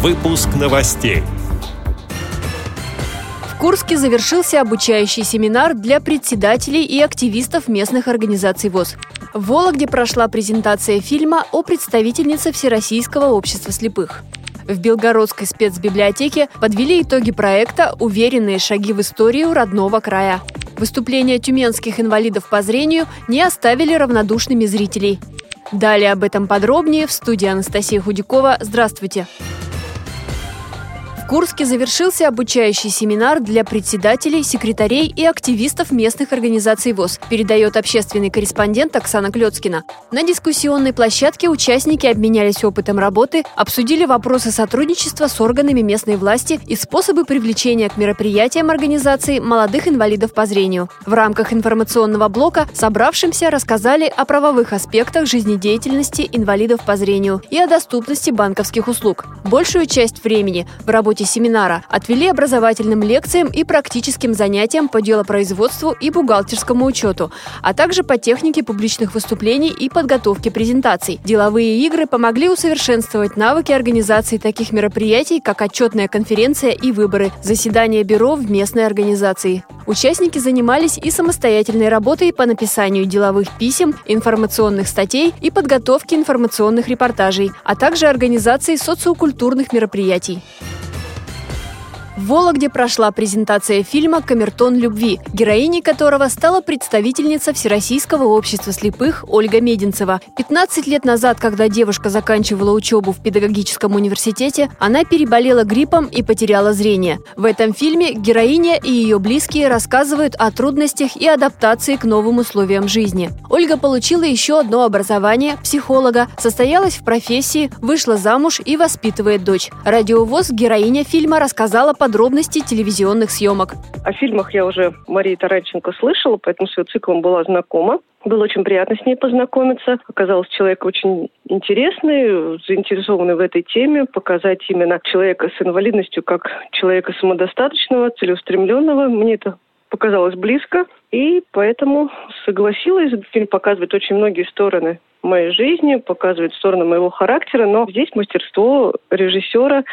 Выпуск новостей. В Курске завершился обучающий семинар для председателей и активистов местных организаций ВОЗ. В Вологде прошла презентация фильма о представительнице Всероссийского общества слепых. В Белгородской спецбиблиотеке подвели итоги проекта «Уверенные шаги в историю родного края». Выступления тюменских инвалидов по зрению не оставили равнодушными зрителей. Далее об этом подробнее в студии Анастасия Худякова. Здравствуйте! Курске завершился обучающий семинар для председателей, секретарей и активистов местных организаций ВОЗ, передает общественный корреспондент Оксана Клецкина. На дискуссионной площадке участники обменялись опытом работы, обсудили вопросы сотрудничества с органами местной власти и способы привлечения к мероприятиям организации молодых инвалидов по зрению. В рамках информационного блока собравшимся рассказали о правовых аспектах жизнедеятельности инвалидов по зрению и о доступности банковских услуг. Большую часть времени в работе работе семинара отвели образовательным лекциям и практическим занятиям по делопроизводству и бухгалтерскому учету, а также по технике публичных выступлений и подготовке презентаций. Деловые игры помогли усовершенствовать навыки организации таких мероприятий, как отчетная конференция и выборы, заседания бюро в местной организации. Участники занимались и самостоятельной работой по написанию деловых писем, информационных статей и подготовке информационных репортажей, а также организацией социокультурных мероприятий. В Вологде прошла презентация фильма «Камертон любви», героиней которого стала представительница Всероссийского общества слепых Ольга Мединцева. 15 лет назад, когда девушка заканчивала учебу в педагогическом университете, она переболела гриппом и потеряла зрение. В этом фильме героиня и ее близкие рассказывают о трудностях и адаптации к новым условиям жизни. Ольга получила еще одно образование – психолога, состоялась в профессии, вышла замуж и воспитывает дочь. Радиовоз героиня фильма рассказала по подробности телевизионных съемок. О фильмах я уже Марии Таранченко слышала, поэтому с ее циклом была знакома. Было очень приятно с ней познакомиться. Оказалось, человек очень интересный, заинтересованный в этой теме, показать именно человека с инвалидностью как человека самодостаточного, целеустремленного. Мне это показалось близко, и поэтому согласилась. Фильм показывает очень многие стороны моей жизни, показывает стороны моего характера, но здесь мастерство режиссера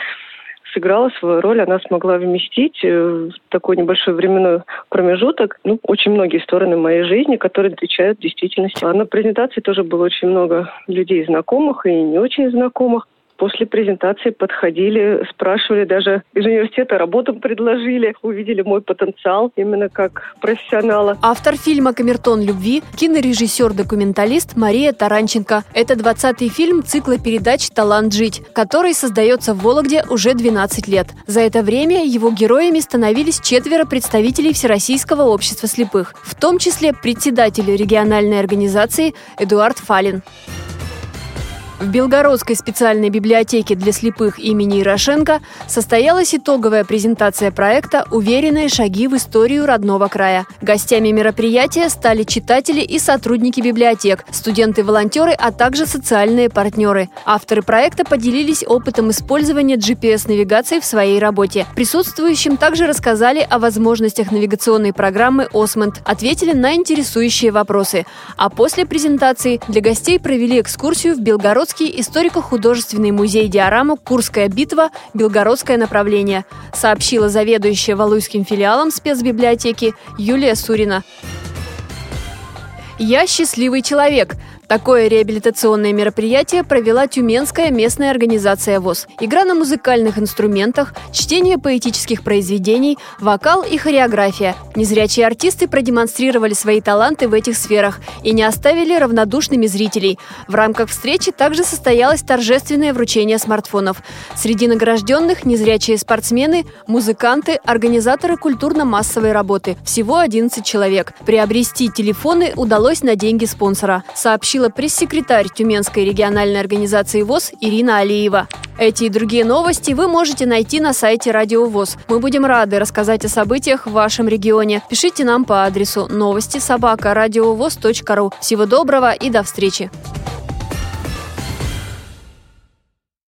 сыграла свою роль, она смогла вместить э, в такой небольшой временной промежуток ну, очень многие стороны моей жизни, которые отвечают действительности. А на презентации тоже было очень много людей знакомых и не очень знакомых после презентации подходили, спрашивали даже из университета работу предложили, увидели мой потенциал именно как профессионала. Автор фильма «Камертон любви» – кинорежиссер-документалист Мария Таранченко. Это 20-й фильм цикла передач «Талант жить», который создается в Вологде уже 12 лет. За это время его героями становились четверо представителей Всероссийского общества слепых, в том числе председатель региональной организации Эдуард Фалин. В Белгородской специальной библиотеке для слепых имени Ирошенко состоялась итоговая презентация проекта «Уверенные шаги в историю родного края». Гостями мероприятия стали читатели и сотрудники библиотек, студенты-волонтеры, а также социальные партнеры. Авторы проекта поделились опытом использования GPS-навигации в своей работе. Присутствующим также рассказали о возможностях навигационной программы «Осмонд», ответили на интересующие вопросы. А после презентации для гостей провели экскурсию в Белгород Белгородский историко-художественный музей «Диорама. Курская битва. Белгородское направление», сообщила заведующая Валуйским филиалом спецбиблиотеки Юлия Сурина. «Я счастливый человек», Такое реабилитационное мероприятие провела Тюменская местная организация ВОЗ. Игра на музыкальных инструментах, чтение поэтических произведений, вокал и хореография. Незрячие артисты продемонстрировали свои таланты в этих сферах и не оставили равнодушными зрителей. В рамках встречи также состоялось торжественное вручение смартфонов. Среди награжденных незрячие спортсмены, музыканты, организаторы культурно-массовой работы. Всего 11 человек. Приобрести телефоны удалось на деньги спонсора, сообщил сообщила пресс-секретарь Тюменской региональной организации ВОЗ Ирина Алиева. Эти и другие новости вы можете найти на сайте Радио ВОЗ. Мы будем рады рассказать о событиях в вашем регионе. Пишите нам по адресу новости собака ру. Всего доброго и до встречи!